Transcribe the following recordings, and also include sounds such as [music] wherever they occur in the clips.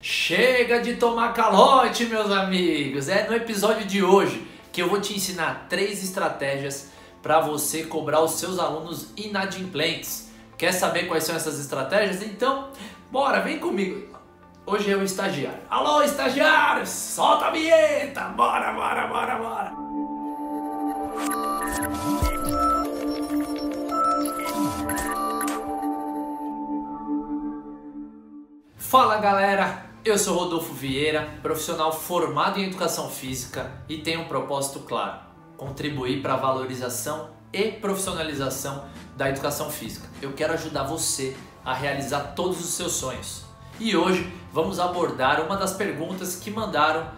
Chega de tomar calote, meus amigos! É no episódio de hoje que eu vou te ensinar três estratégias para você cobrar os seus alunos inadimplentes. Quer saber quais são essas estratégias? Então, bora, vem comigo. Hoje é o estagiário. Alô, estagiário! Solta a vinheta! Bora, bora, bora, bora! Fala galera, eu sou Rodolfo Vieira, profissional formado em educação física e tenho um propósito claro: contribuir para a valorização e profissionalização da educação física. Eu quero ajudar você a realizar todos os seus sonhos. E hoje vamos abordar uma das perguntas que mandaram.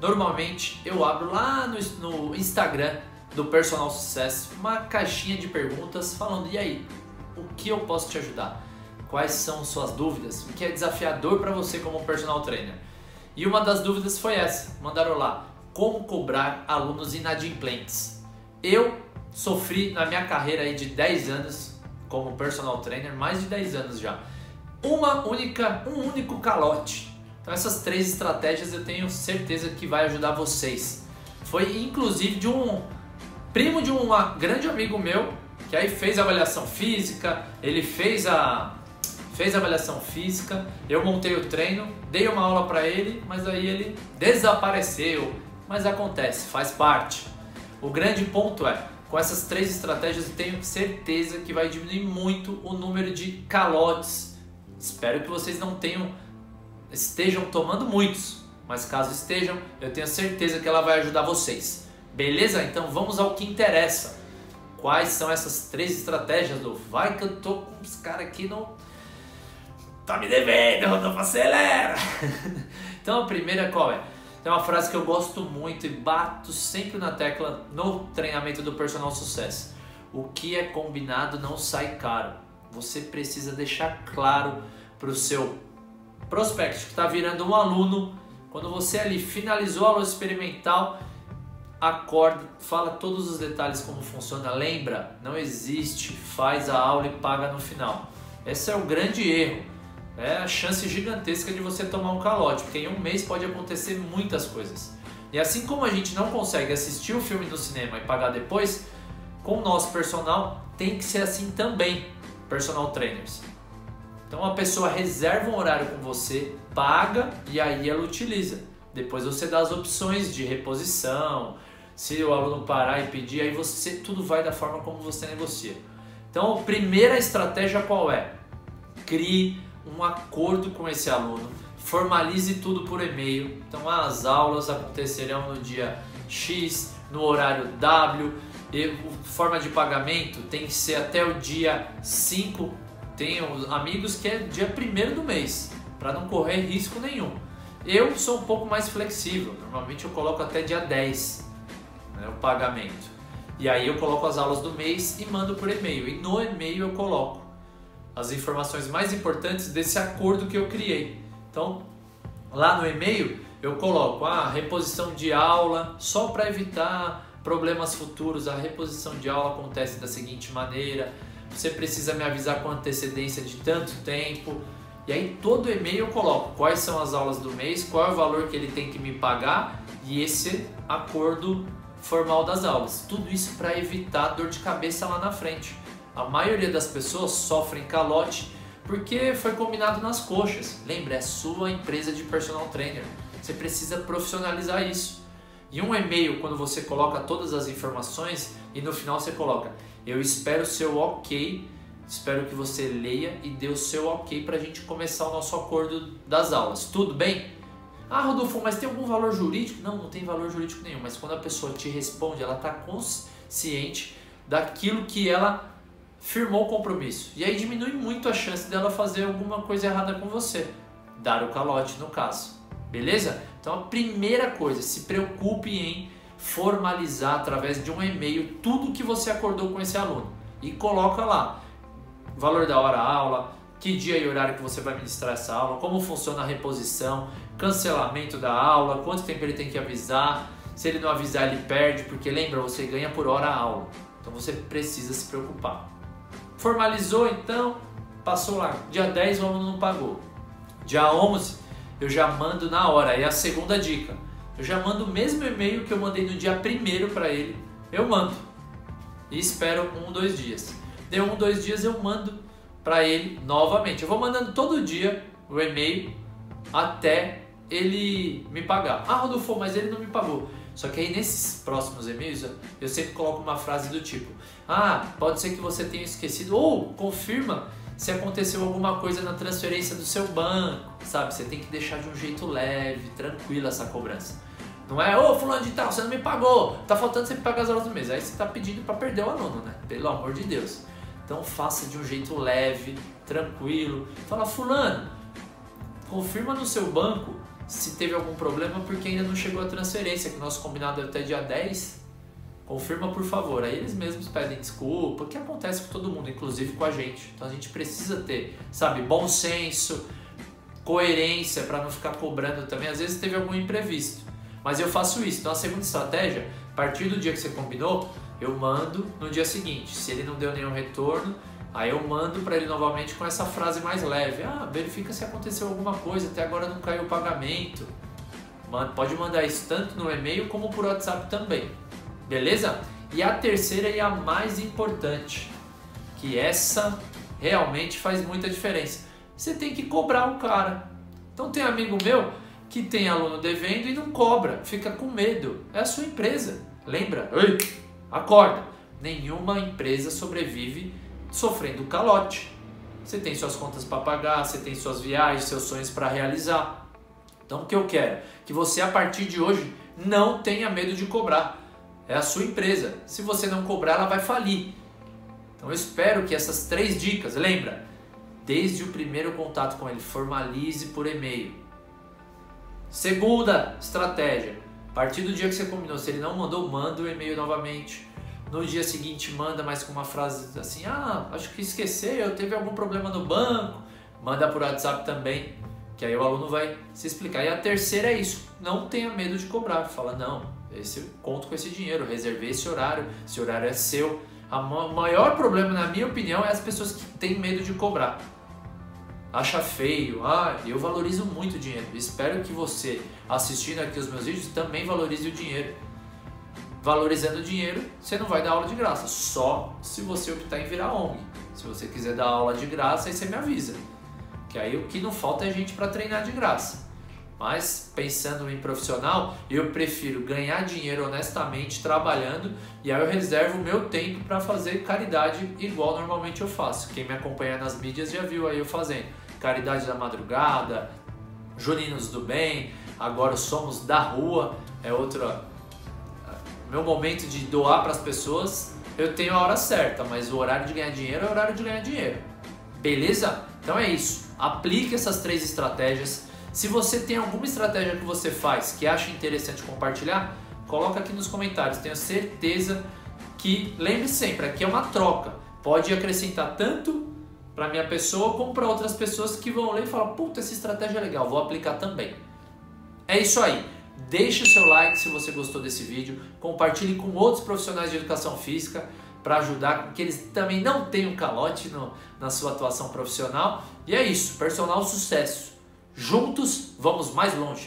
Normalmente eu abro lá no, no Instagram do Personal Sucesso uma caixinha de perguntas falando: e aí, o que eu posso te ajudar? Quais são suas dúvidas, o que é desafiador para você como personal trainer. E uma das dúvidas foi essa, mandaram lá, como cobrar alunos inadimplentes. Eu sofri na minha carreira aí de 10 anos como personal trainer, mais de 10 anos já, uma única, um único calote. Então essas três estratégias eu tenho certeza que vai ajudar vocês. Foi inclusive de um primo de um grande amigo meu que aí fez a avaliação física, ele fez a fez a avaliação física, eu montei o treino, dei uma aula para ele, mas aí ele desapareceu. Mas acontece, faz parte. O grande ponto é, com essas três estratégias eu tenho certeza que vai diminuir muito o número de calotes. Espero que vocês não tenham estejam tomando muitos, mas caso estejam, eu tenho certeza que ela vai ajudar vocês. Beleza? Então vamos ao que interessa. Quais são essas três estratégias, do Vai que eu tô com os caras aqui no Tá me devendo, Rodolfo, acelera! [laughs] então a primeira qual é? Tem uma frase que eu gosto muito e bato sempre na tecla no treinamento do personal sucesso. O que é combinado não sai caro. Você precisa deixar claro para o seu prospect que está virando um aluno, quando você ali finalizou a aula experimental, acorda, fala todos os detalhes como funciona. Lembra, não existe faz a aula e paga no final. Esse é o grande erro é a chance gigantesca de você tomar um calote, porque em um mês pode acontecer muitas coisas. E assim como a gente não consegue assistir o filme no cinema e pagar depois, com o nosso personal tem que ser assim também, personal trainers. Então a pessoa reserva um horário com você, paga e aí ela utiliza. Depois você dá as opções de reposição, se o aluno parar e pedir, aí você tudo vai da forma como você negocia. Então, a primeira estratégia qual é? Crie um acordo com esse aluno, formalize tudo por e-mail. Então as aulas acontecerão no dia X, no horário W, e forma de pagamento tem que ser até o dia 5. Tenho amigos que é dia 1 do mês, para não correr risco nenhum. Eu sou um pouco mais flexível, normalmente eu coloco até dia 10 né, o pagamento. E aí eu coloco as aulas do mês e mando por e-mail. E no e-mail eu coloco as informações mais importantes desse acordo que eu criei. Então, lá no e-mail eu coloco a ah, reposição de aula só para evitar problemas futuros. A reposição de aula acontece da seguinte maneira: você precisa me avisar com antecedência de tanto tempo. E aí todo e-mail eu coloco quais são as aulas do mês, qual é o valor que ele tem que me pagar e esse acordo formal das aulas. Tudo isso para evitar dor de cabeça lá na frente. A maioria das pessoas sofrem calote porque foi combinado nas coxas. Lembra, é sua empresa de personal trainer. Você precisa profissionalizar isso. E um e-mail, quando você coloca todas as informações e no final você coloca: Eu espero seu ok, espero que você leia e dê o seu ok para a gente começar o nosso acordo das aulas. Tudo bem? Ah, Rodolfo, mas tem algum valor jurídico? Não, não tem valor jurídico nenhum. Mas quando a pessoa te responde, ela está consciente daquilo que ela firmou o compromisso. E aí diminui muito a chance dela fazer alguma coisa errada com você. Dar o calote, no caso. Beleza? Então a primeira coisa, se preocupe em formalizar através de um e-mail tudo que você acordou com esse aluno. E coloca lá valor da hora aula, que dia e horário que você vai ministrar essa aula, como funciona a reposição, cancelamento da aula, quanto tempo ele tem que avisar, se ele não avisar ele perde, porque lembra, você ganha por hora a aula. Então você precisa se preocupar. Formalizou então, passou lá. Dia 10 o aluno não pagou. Dia 11 eu já mando na hora. E a segunda dica, eu já mando o mesmo e-mail que eu mandei no dia primeiro para ele, eu mando. E espero um, dois dias. Deu um, dois dias eu mando para ele novamente. Eu vou mandando todo dia o e-mail até ele me pagar. Ah, Rodolfo, mas ele não me pagou. Só que aí nesses próximos e-mails eu sempre coloco uma frase do tipo: Ah, pode ser que você tenha esquecido, ou confirma se aconteceu alguma coisa na transferência do seu banco, sabe? Você tem que deixar de um jeito leve, tranquilo essa cobrança. Não é, ô fulano de tal, você não me pagou, tá faltando você me pagar as horas do mês. Aí você tá pedindo para perder o aluno, né? Pelo amor de Deus. Então faça de um jeito leve, tranquilo. Fala, fulano, confirma no seu banco se teve algum problema porque ainda não chegou a transferência, que nosso combinado é até dia 10. Confirma por favor. Aí eles mesmos pedem desculpa, que acontece com todo mundo, inclusive com a gente. Então a gente precisa ter, sabe, bom senso, coerência para não ficar cobrando também. Às vezes teve algum imprevisto. Mas eu faço isso. Então a segunda estratégia, a partir do dia que você combinou, eu mando no dia seguinte. Se ele não deu nenhum retorno, aí eu mando para ele novamente com essa frase mais leve. Ah, verifica se aconteceu alguma coisa, até agora não caiu o pagamento. Pode mandar isso tanto no e-mail como por WhatsApp também. Beleza? E a terceira e a mais importante, que essa realmente faz muita diferença. Você tem que cobrar o cara. Então tem amigo meu que tem aluno devendo e não cobra, fica com medo. É a sua empresa. Lembra? Ei, acorda. Nenhuma empresa sobrevive sofrendo calote. Você tem suas contas para pagar, você tem suas viagens, seus sonhos para realizar. Então o que eu quero? Que você a partir de hoje não tenha medo de cobrar. É a sua empresa. Se você não cobrar, ela vai falir. Então eu espero que essas três dicas, lembra? Desde o primeiro contato com ele, formalize por e-mail Segunda estratégia. A partir do dia que você combinou, se ele não mandou, manda o e-mail novamente. No dia seguinte, manda mais com uma frase assim: Ah, acho que esqueceu, teve algum problema no banco. Manda por WhatsApp também, que aí o aluno vai se explicar. E a terceira é isso: não tenha medo de cobrar. Fala, não, esse, conto com esse dinheiro, reservei esse horário, esse horário é seu. O maior problema, na minha opinião, é as pessoas que têm medo de cobrar acha feio. Ah, eu valorizo muito o dinheiro. Espero que você, assistindo aqui os meus vídeos, também valorize o dinheiro. Valorizando o dinheiro, você não vai dar aula de graça, só se você optar em virar ONG. Se você quiser dar aula de graça, aí você me avisa. Que aí o que não falta é gente para treinar de graça. Mas pensando em profissional, eu prefiro ganhar dinheiro honestamente trabalhando e aí eu reservo o meu tempo para fazer caridade igual normalmente eu faço. Quem me acompanha nas mídias já viu aí eu fazendo caridade da madrugada, Juninos do Bem, agora somos da rua, é outro meu momento de doar para as pessoas. Eu tenho a hora certa, mas o horário de ganhar dinheiro é o horário de ganhar dinheiro. Beleza? Então é isso. Aplique essas três estratégias se você tem alguma estratégia que você faz que acha interessante compartilhar, coloca aqui nos comentários. Tenho certeza que, lembre sempre, aqui é uma troca. Pode acrescentar tanto para minha pessoa como para outras pessoas que vão ler e falar: puta, essa estratégia é legal, vou aplicar também. É isso aí. Deixe o seu like se você gostou desse vídeo, compartilhe com outros profissionais de educação física para ajudar que eles também não tenham calote no, na sua atuação profissional. E é isso, personal sucesso. Juntos vamos mais longe.